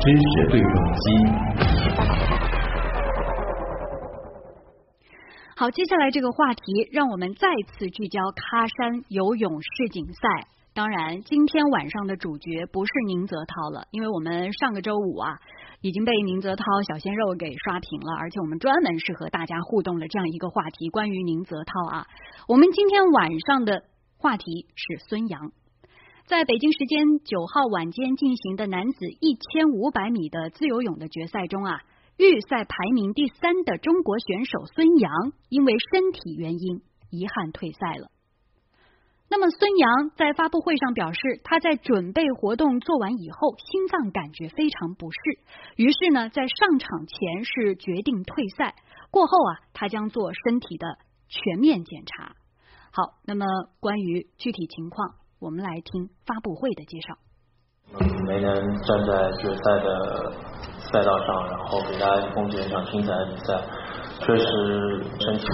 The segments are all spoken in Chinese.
知识对撞机。好，接下来这个话题，让我们再次聚焦喀山游泳世锦赛。当然，今天晚上的主角不是宁泽涛了，因为我们上个周五啊已经被宁泽涛小鲜肉给刷屏了，而且我们专门是和大家互动了这样一个话题，关于宁泽涛啊。我们今天晚上的话题是孙杨，在北京时间九号晚间进行的男子一千五百米的自由泳的决赛中啊，预赛排名第三的中国选手孙杨因为身体原因遗憾退赛了。那么孙杨在发布会上表示，他在准备活动做完以后，心脏感觉非常不适，于是呢，在上场前是决定退赛。过后啊，他将做身体的全面检查。好，那么关于具体情况，我们来听发布会的介绍。嗯没能站在决赛的赛道上，然后给大家奉献一场精彩的比赛。确实身体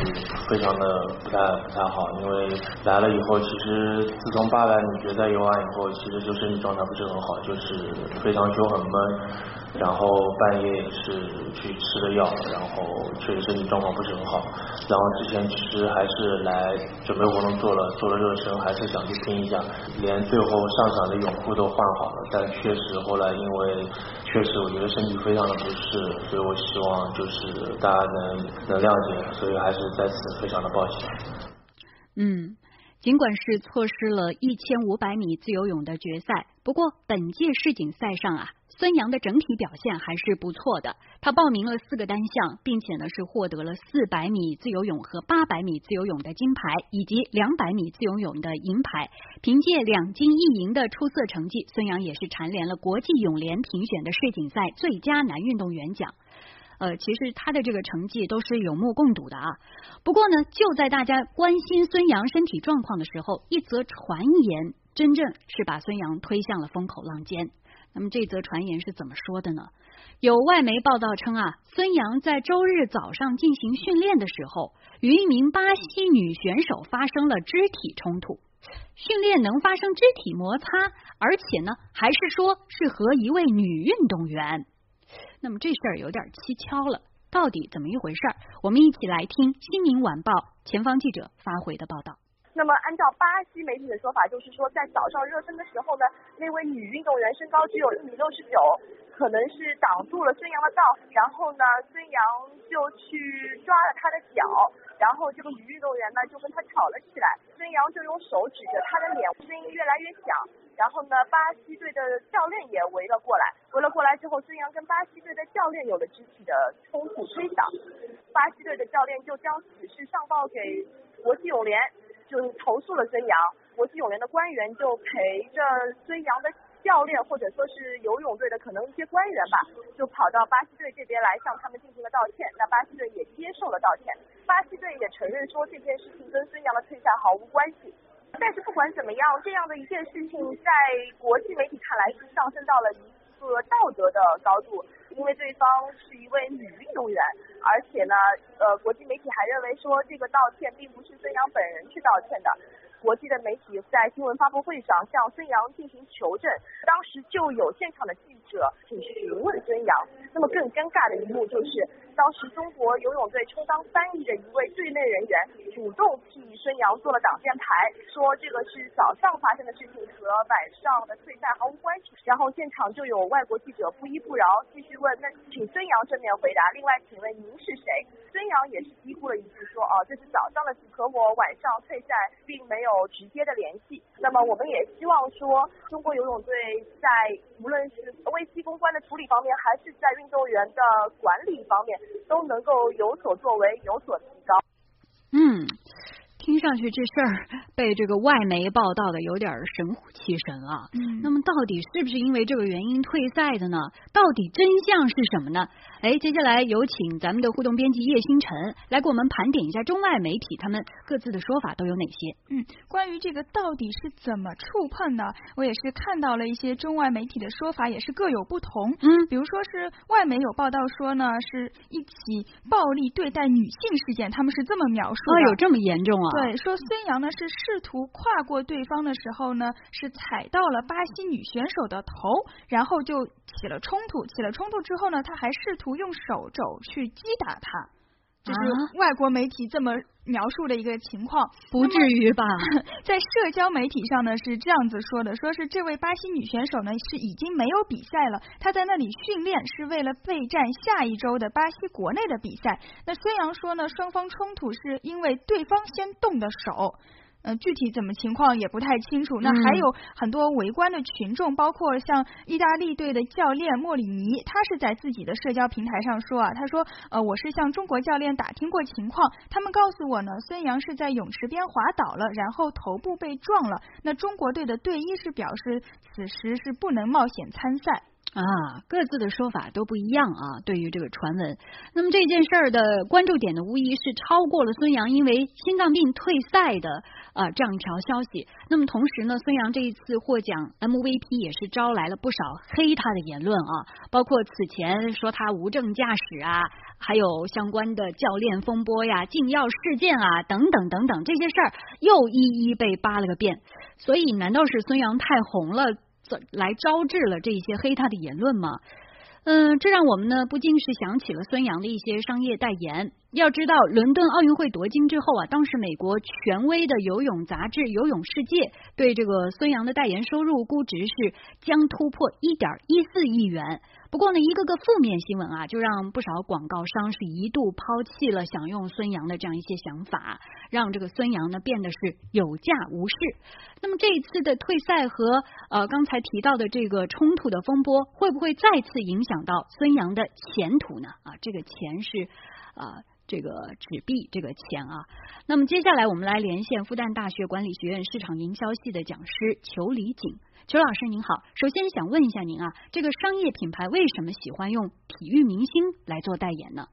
非常的不太不太好，因为来了以后，其实自从八百米决赛游完以后，其实就身体状态不是很好，就是非常胸很闷。然后半夜也是去吃了药，然后确实身体状况不是很好。然后之前其实还是来准备活动做了做了热身，还是想去拼一下，连最后上场的泳裤都换好了。但确实后来因为确实我觉得身体非常的不适，所以我希望就是大家能能谅解，所以还是在此非常的抱歉。嗯。尽管是错失了一千五百米自由泳的决赛，不过本届世锦赛上啊，孙杨的整体表现还是不错的。他报名了四个单项，并且呢是获得了四百米自由泳和八百米自由泳的金牌，以及两百米自由泳的银牌。凭借两金一银的出色成绩，孙杨也是蝉联了国际泳联评选的世锦赛最佳男运动员奖。呃，其实他的这个成绩都是有目共睹的啊。不过呢，就在大家关心孙杨身体状况的时候，一则传言真正是把孙杨推向了风口浪尖。那么这则传言是怎么说的呢？有外媒报道称啊，孙杨在周日早上进行训练的时候，与一名巴西女选手发生了肢体冲突。训练能发生肢体摩擦，而且呢，还是说是和一位女运动员。那么这事儿有点蹊跷了，到底怎么一回事儿？我们一起来听《新民晚报》前方记者发回的报道。那么按照巴西媒体的说法，就是说在早上热身的时候呢，那位女运动员身高只有一米六十九，可能是挡住了孙杨的道，然后呢，孙杨就去抓了她的脚，然后这个女运动员呢就跟他吵了起来，孙杨就用手指着她的脸，声音越来越响。然后呢，巴西队的教练也围了过来，围了过来之后，孙杨跟巴西队的教练有了肢体的冲突推搡，巴西队的教练就将此事上报给国际泳联，就投诉了孙杨，国际泳联的官员就陪着孙杨的教练或者说是游泳队的可能一些官员吧，就跑到巴西队这边来向他们进行了道歉，那巴西队也接受了道歉，巴西队也承认说这件事情跟孙杨的退赛毫无关系。但是不管怎么样，这样的一件事情在国际媒体看来是上升到了一个道德的高度，因为对方是一位女运动员，而且呢，呃，国际媒体还认为说这个道歉并不是孙杨本人去道歉的。国际的媒体在新闻发布会上向孙杨进行求证，当时就有现场的记者请询问孙杨。那么更尴尬的一幕就是，当时中国游泳队充当翻译的一位队内人员主动替孙杨做了挡箭牌，说这个是早上发生的事情，和晚上的退赛毫无关系。然后现场就有外国记者不依不饶，继续问，那请孙杨正面回答。另外，请问您是谁？孙杨也是低咕了一句说，哦，这是早上的事，和我晚上退赛并没。有直接的联系，那么我们也希望说，中国游泳队在无论是危机公关的处理方面，还是在运动员的管理方面，都能够有所作为，有所提高。嗯。听上去这事儿被这个外媒报道的有点神乎其神啊。嗯，那么到底是不是因为这个原因退赛的呢？到底真相是什么呢？哎，接下来有请咱们的互动编辑叶星辰来给我们盘点一下中外媒体他们各自的说法都有哪些。嗯，关于这个到底是怎么触碰的，我也是看到了一些中外媒体的说法，也是各有不同。嗯，比如说是外媒有报道说呢，是一起暴力对待女性事件，他们是这么描述的。有这么严重啊？对，说孙杨呢是试图跨过对方的时候呢，是踩到了巴西女选手的头，然后就起了冲突。起了冲突之后呢，他还试图用手肘去击打她。这是外国媒体这么描述的一个情况，不至于吧？在社交媒体上呢是这样子说的，说是这位巴西女选手呢是已经没有比赛了，她在那里训练是为了备战下一周的巴西国内的比赛。那孙杨说呢，双方冲突是因为对方先动的手。呃，具体怎么情况也不太清楚。那还有很多围观的群众，包括像意大利队的教练莫里尼，他是在自己的社交平台上说啊，他说，呃，我是向中国教练打听过情况，他们告诉我呢，孙杨是在泳池边滑倒了，然后头部被撞了。那中国队的队医是表示，此时是不能冒险参赛。啊，各自的说法都不一样啊。对于这个传闻，那么这件事儿的关注点呢，无疑是超过了孙杨因为心脏病退赛的啊这样一条消息。那么同时呢，孙杨这一次获奖 MVP 也是招来了不少黑他的言论啊，包括此前说他无证驾驶啊，还有相关的教练风波呀、禁药事件啊等等等等这些事儿又一一被扒了个遍。所以，难道是孙杨太红了？来招致了这些黑他的言论吗？嗯，这让我们呢不禁是想起了孙杨的一些商业代言。要知道，伦敦奥运会夺金之后啊，当时美国权威的游泳杂志《游泳世界》对这个孙杨的代言收入估值是将突破一点一四亿元。不过呢，一个个负面新闻啊，就让不少广告商是一度抛弃了想用孙杨的这样一些想法，让这个孙杨呢变得是有价无市。那么这一次的退赛和呃刚才提到的这个冲突的风波，会不会再次影响到孙杨的前途呢？啊，这个钱是啊这个纸币这个钱啊。那么接下来我们来连线复旦大学管理学院市场营销系的讲师裘李景。裘老师您好，首先想问一下您啊，这个商业品牌为什么喜欢用体育明星来做代言呢？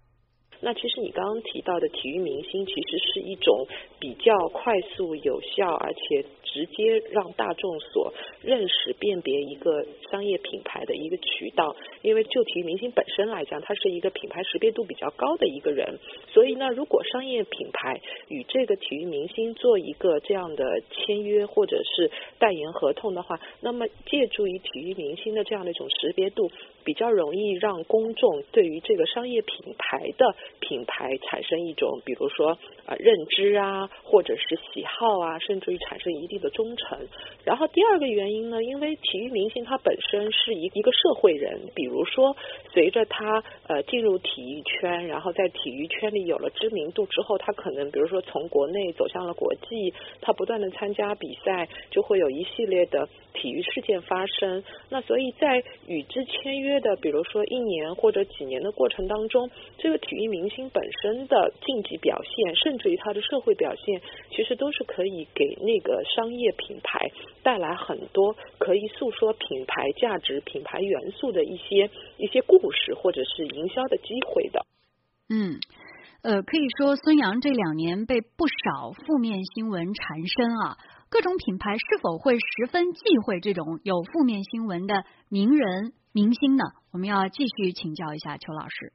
那其实你刚刚提到的体育明星，其实是一种比较快速、有效，而且。直接让大众所认识、辨别一个商业品牌的一个渠道，因为就体育明星本身来讲，他是一个品牌识别度比较高的一个人，所以呢，如果商业品牌与这个体育明星做一个这样的签约或者是代言合同的话，那么借助于体育明星的这样的一种识别度，比较容易让公众对于这个商业品牌的品牌产生一种，比如说啊认知啊，或者是喜好啊，甚至于产生一定的。的忠诚，然后第二个原因呢，因为体育明星他本身是一一个社会人，比如说随着他呃进入体育圈，然后在体育圈里有了知名度之后，他可能比如说从国内走向了国际，他不断的参加比赛，就会有一系列的体育事件发生。那所以在与之签约的，比如说一年或者几年的过程当中，这个体育明星本身的竞技表现，甚至于他的社会表现，其实都是可以给那个商业品牌带来很多可以诉说品牌价值、品牌元素的一些一些故事，或者是营销的机会的。嗯，呃，可以说孙杨这两年被不少负面新闻缠身啊，各种品牌是否会十分忌讳这种有负面新闻的名人明星呢？我们要继续请教一下邱老师。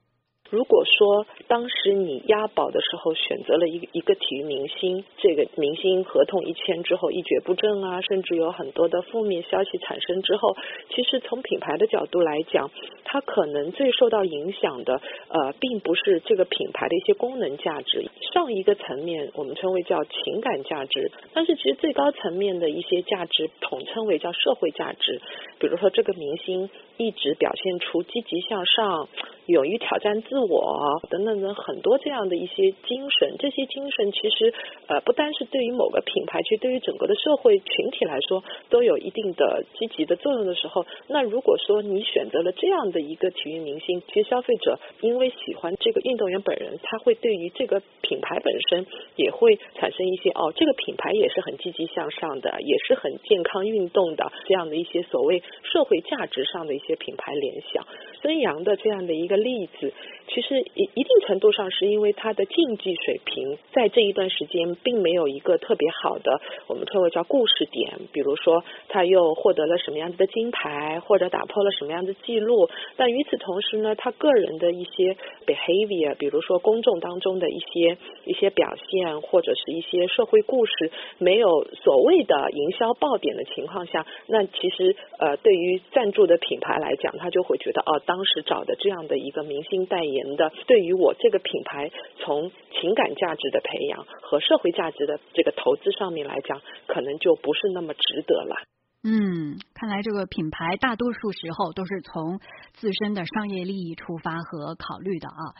如果说当时你押宝的时候选择了一个一个体育明星，这个明星合同一签之后一蹶不振啊，甚至有很多的负面消息产生之后，其实从品牌的角度来讲，它可能最受到影响的呃，并不是这个品牌的一些功能价值，上一个层面我们称为叫情感价值，但是其实最高层面的一些价值统称为叫社会价值，比如说这个明星一直表现出积极向上。勇于挑战自我等等等很多这样的一些精神，这些精神其实呃不单是对于某个品牌，其实对于整个的社会群体来说都有一定的积极的作用的时候，那如果说你选择了这样的一个体育明星，其实消费者因为喜欢这个运动员本人，他会对于这个品牌本身也会产生一些哦，这个品牌也是很积极向上的，也是很健康运动的这样的一些所谓社会价值上的一些品牌联想。孙杨的这样的一个例子，其实一一定程度上是因为他的竞技水平在这一段时间并没有一个特别好的，我们称为叫故事点，比如说他又获得了什么样子的金牌，或者打破了什么样的记录。但与此同时呢，他个人的一些 behavior，比如说公众当中的一些一些表现，或者是一些社会故事，没有所谓的营销爆点的情况下，那其实呃，对于赞助的品牌来讲，他就会觉得哦。当时找的这样的一个明星代言的，对于我这个品牌从情感价值的培养和社会价值的这个投资上面来讲，可能就不是那么值得了。嗯，看来这个品牌大多数时候都是从自身的商业利益出发和考虑的啊。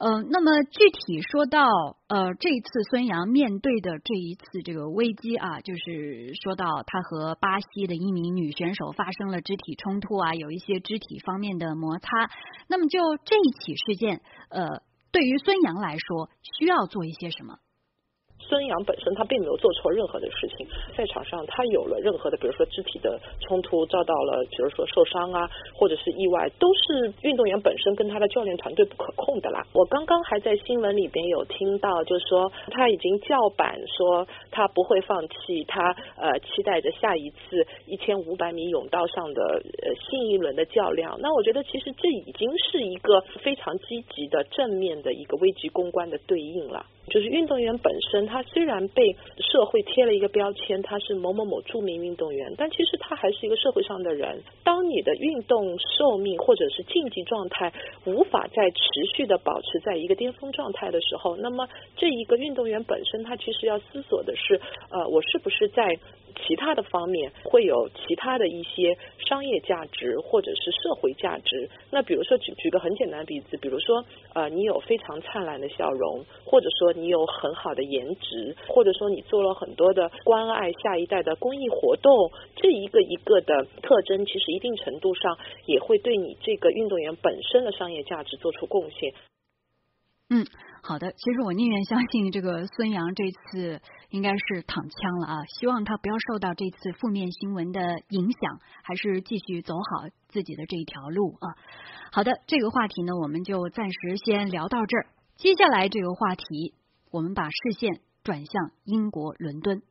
呃，那么具体说到呃这次孙杨面对的这一次这个危机啊，就是说到他和巴西的一名女选手发生了肢体冲突啊，有一些肢体方面的摩擦。那么就这一起事件，呃，对于孙杨来说，需要做一些什么？孙杨本身他并没有做错任何的事情，赛场上他有了任何的，比如说肢体的冲突，遭到了比如说受伤啊，或者是意外，都是运动员本身跟他的教练团队不可控的啦。我刚刚还在新闻里边有听到，就是说他已经叫板说他不会放弃，他呃期待着下一次一千五百米泳道上的呃新一轮的较量。那我觉得其实这已经是一个非常积极的正面的一个危机公关的对应了。就是运动员本身他，他虽然被社会贴了一个标签，他是某某某著名运动员，但其实他还是一个社会上的人。当你的运动寿命或者是竞技状态无法再持续的保持在一个巅峰状态的时候，那么这一个运动员本身，他其实要思索的是，呃，我是不是在。其他的方面会有其他的一些商业价值或者是社会价值。那比如说举举个很简单的例子，比如说呃你有非常灿烂的笑容，或者说你有很好的颜值，或者说你做了很多的关爱下一代的公益活动，这一个一个的特征，其实一定程度上也会对你这个运动员本身的商业价值做出贡献。嗯，好的。其实我宁愿相信这个孙杨这次应该是躺枪了啊，希望他不要受到这次负面新闻的影响，还是继续走好自己的这一条路啊。好的，这个话题呢，我们就暂时先聊到这儿。接下来这个话题，我们把视线转向英国伦敦。